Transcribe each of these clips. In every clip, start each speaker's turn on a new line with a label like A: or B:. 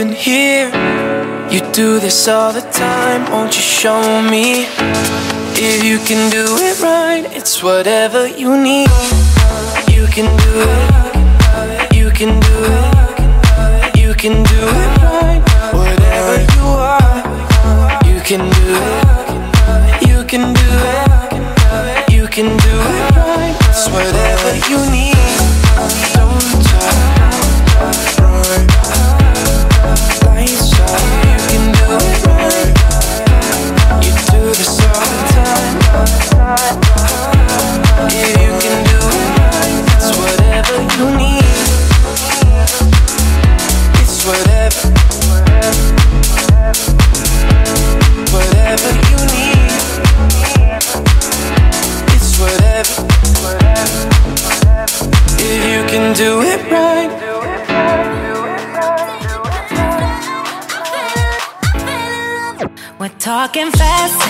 A: happen here? You
B: do this
C: all the time, won't you show me? If you can do it right, it's whatever you need. You can do it, you can do it, you can do it right, whatever you are. You can do it, you can do
D: it, you can do it right, it's whatever you need. Talking fast,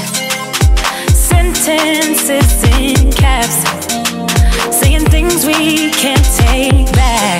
D: sentences in caps, saying things we can't take back.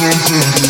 D: something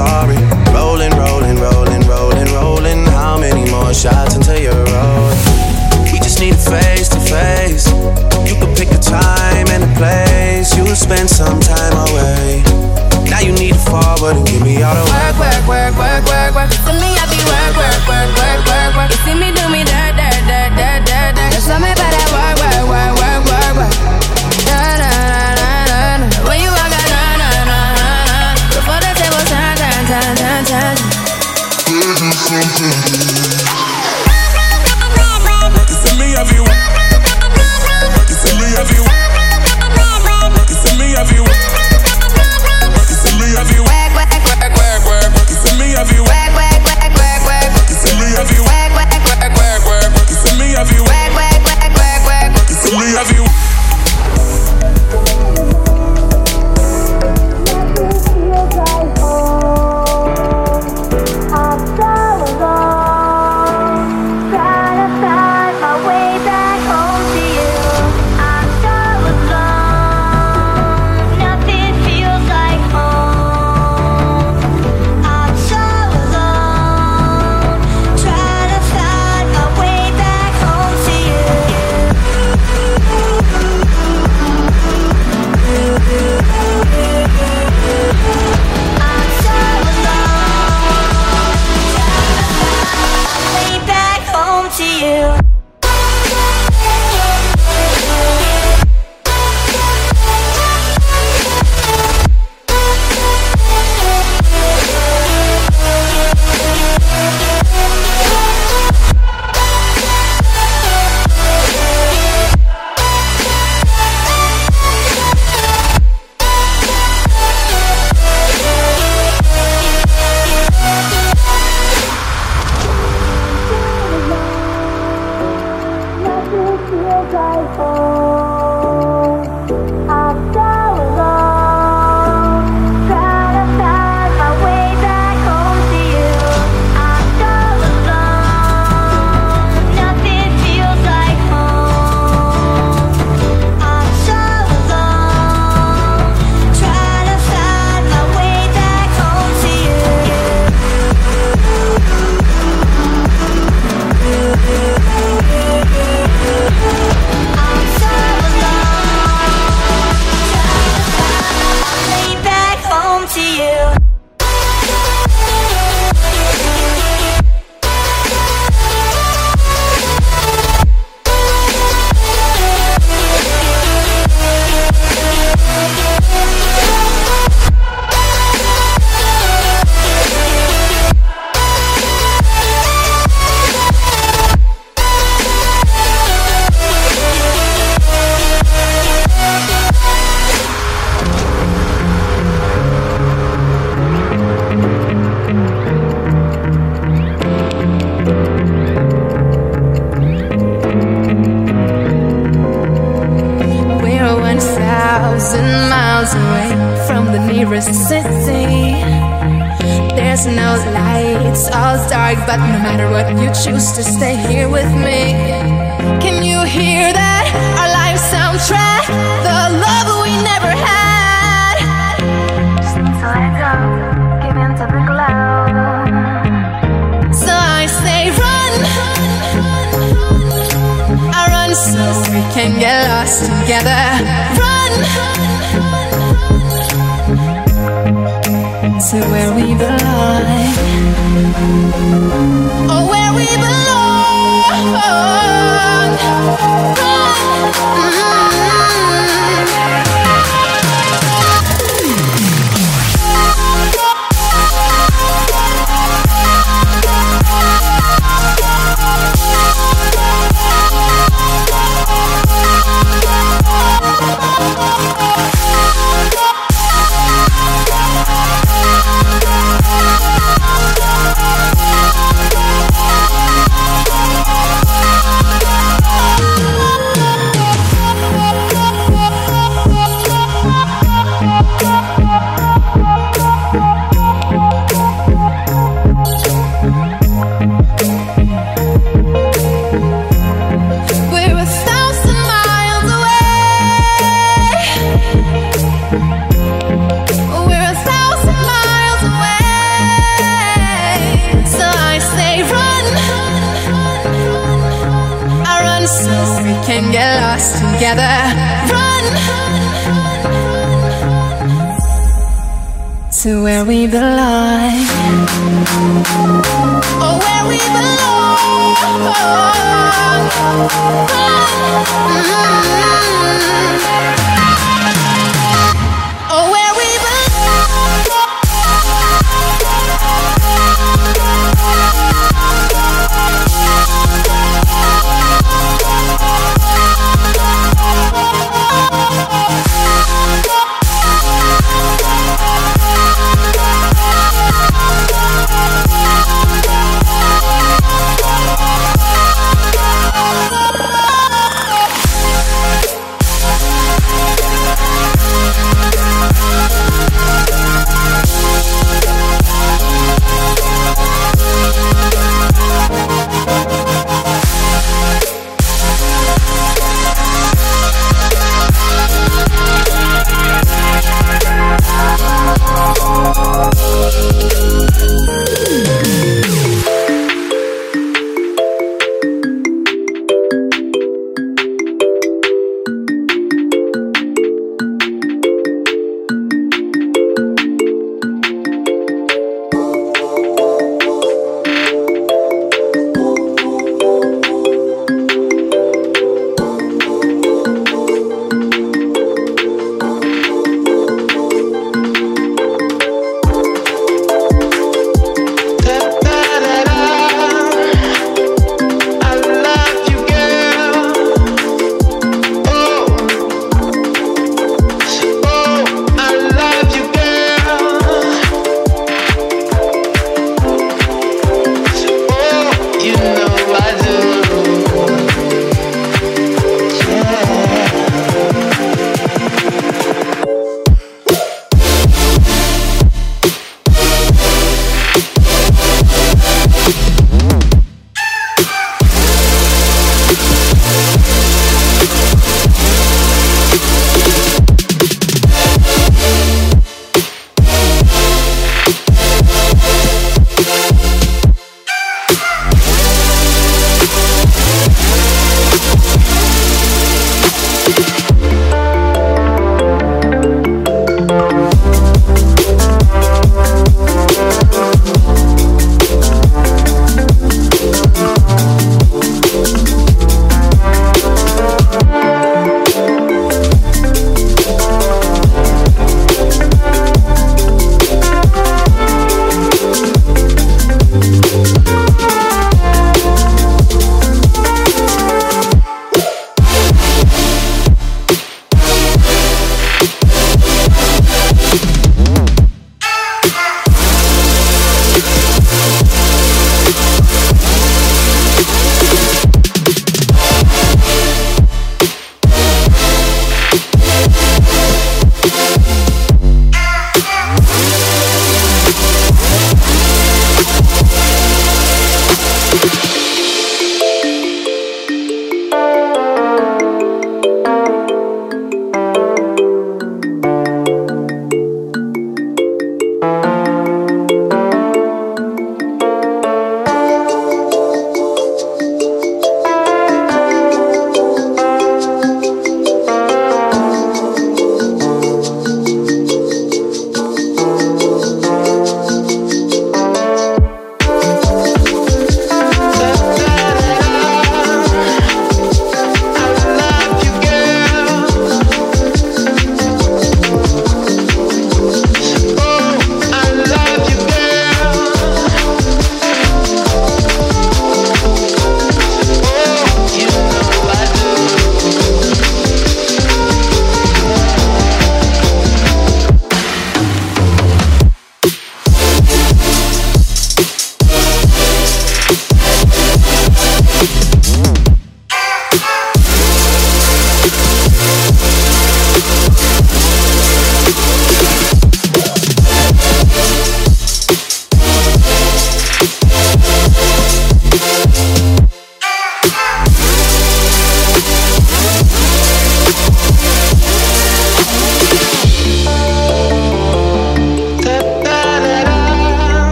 D: sorry. Rolling, rolling, rolling, rolling, rolling. How many more shots until you're rolling? We just need a face to
E: face. You could pick a time and a place. You'll spend some time away. Now you need to forward and give me all the work, work, work, work, work, work.
F: love you. together. Run, to where we belong. Oh, where we belong. Run. Mm -hmm.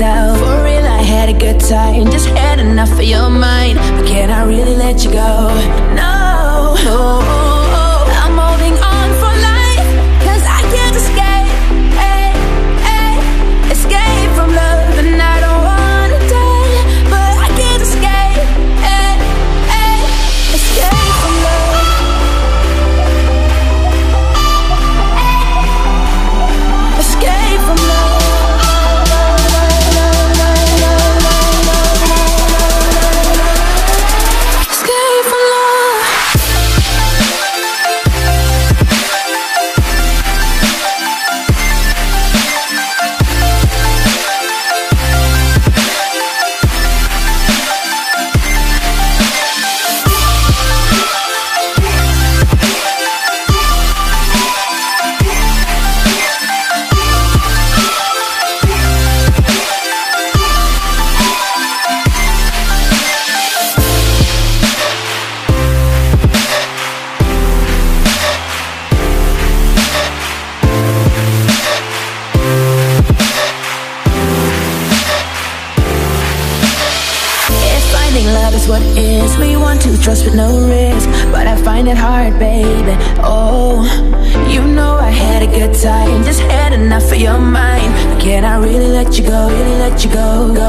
F: Out. For real, I had a good time, just had enough of your mind. But can I really let you go? No, no risk But I find it hard, baby. Oh, you know I
C: had a good time. Just had enough of your mind. Can I really let you go, really let you go, go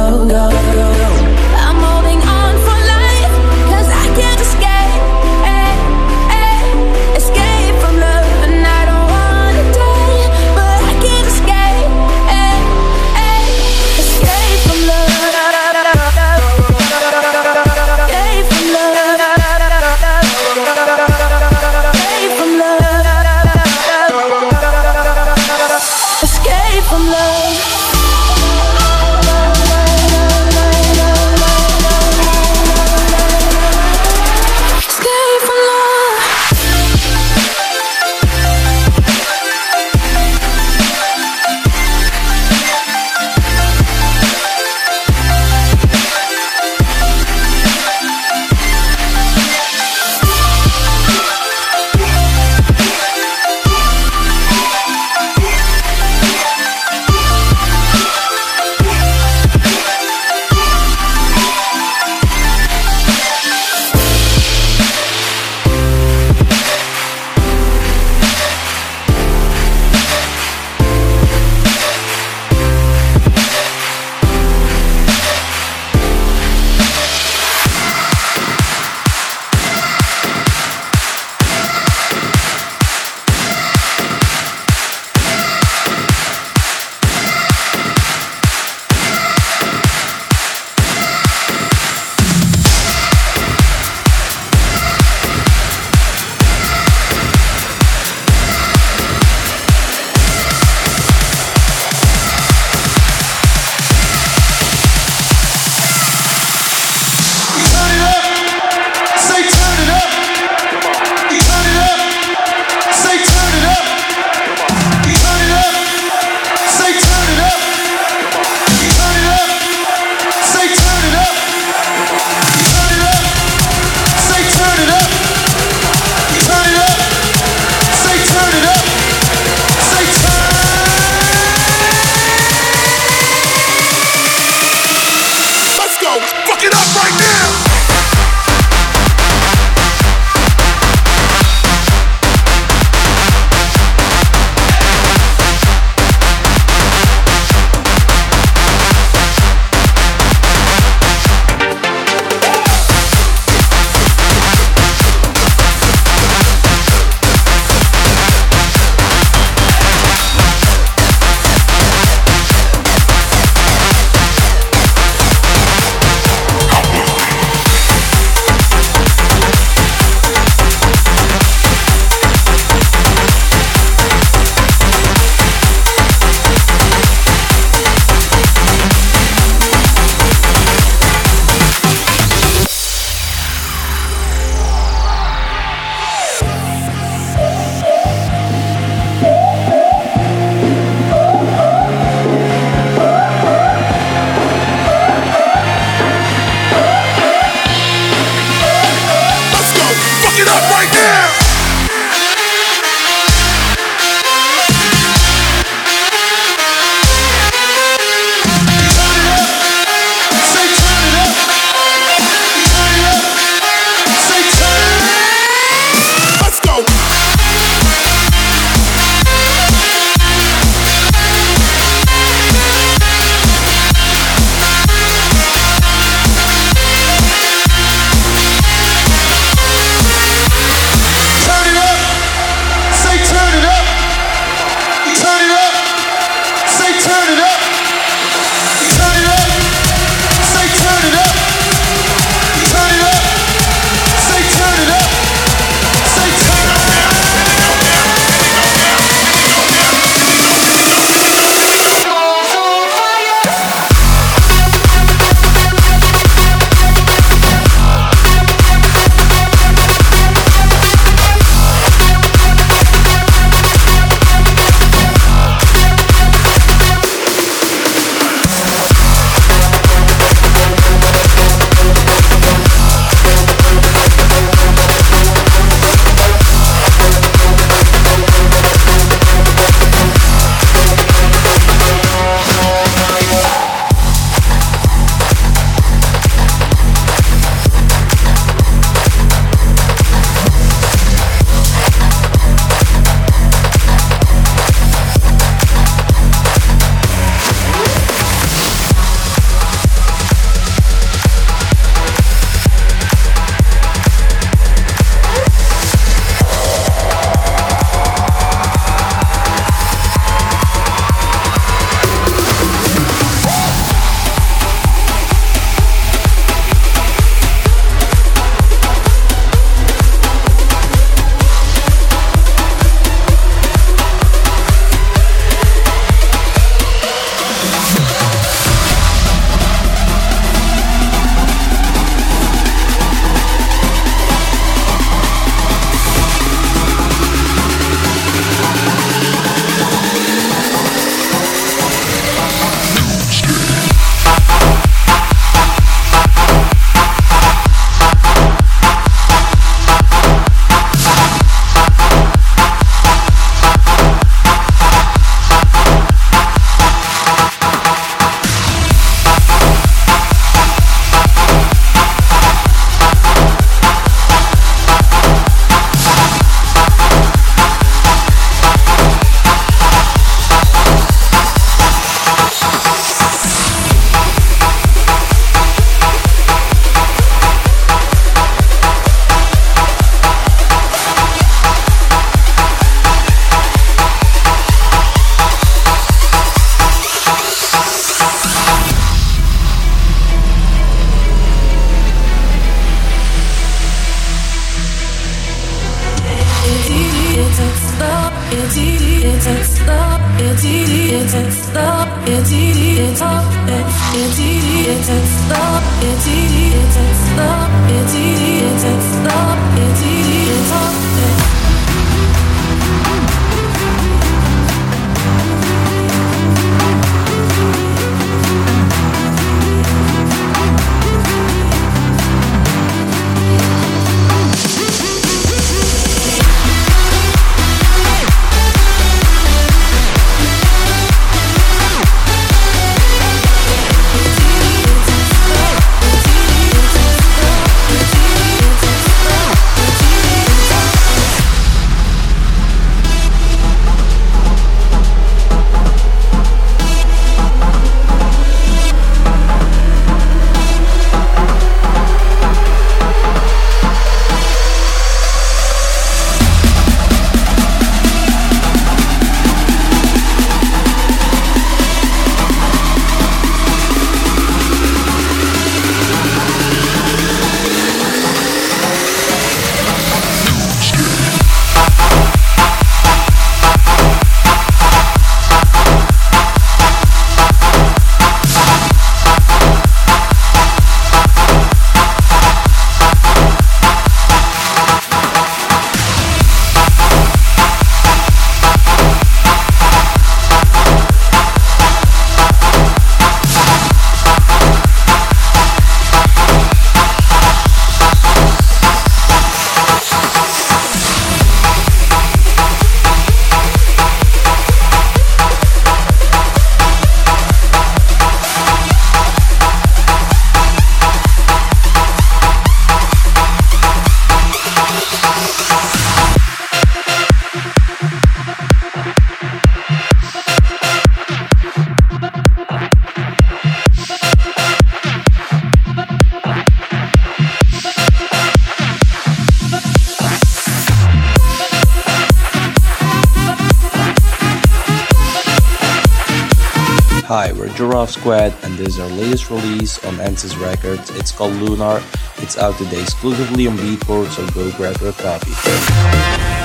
G: Giraffe Squad, and this is our latest release on Ansys Records. It's called Lunar. It's out today exclusively on Beatport, so go grab your copy.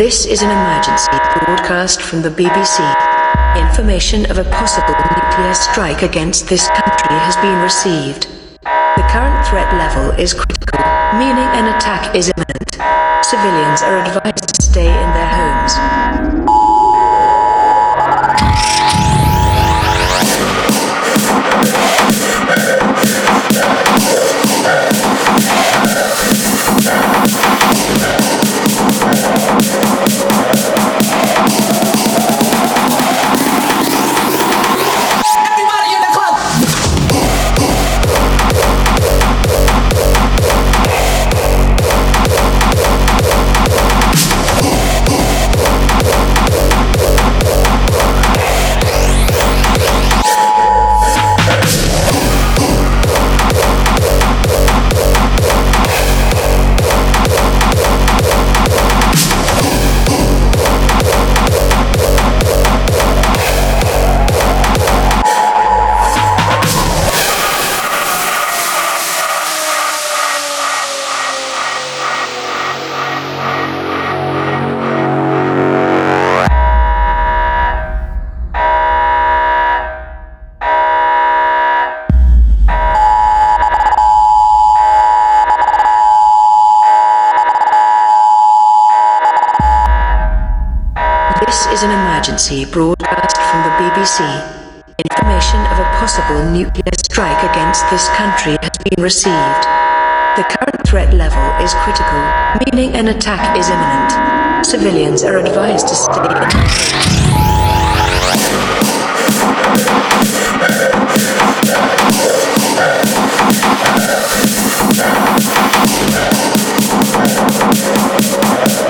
H: This is an emergency broadcast from the BBC. Information of a possible nuclear strike against this country has been received. The current threat level is critical, meaning an attack is imminent. Civilians are advised to stay in their homes. emergency broadcast from the BBC. Information of a possible nuclear strike against this country has been received. The current threat level is critical, meaning an attack is imminent. Civilians are advised to stay in.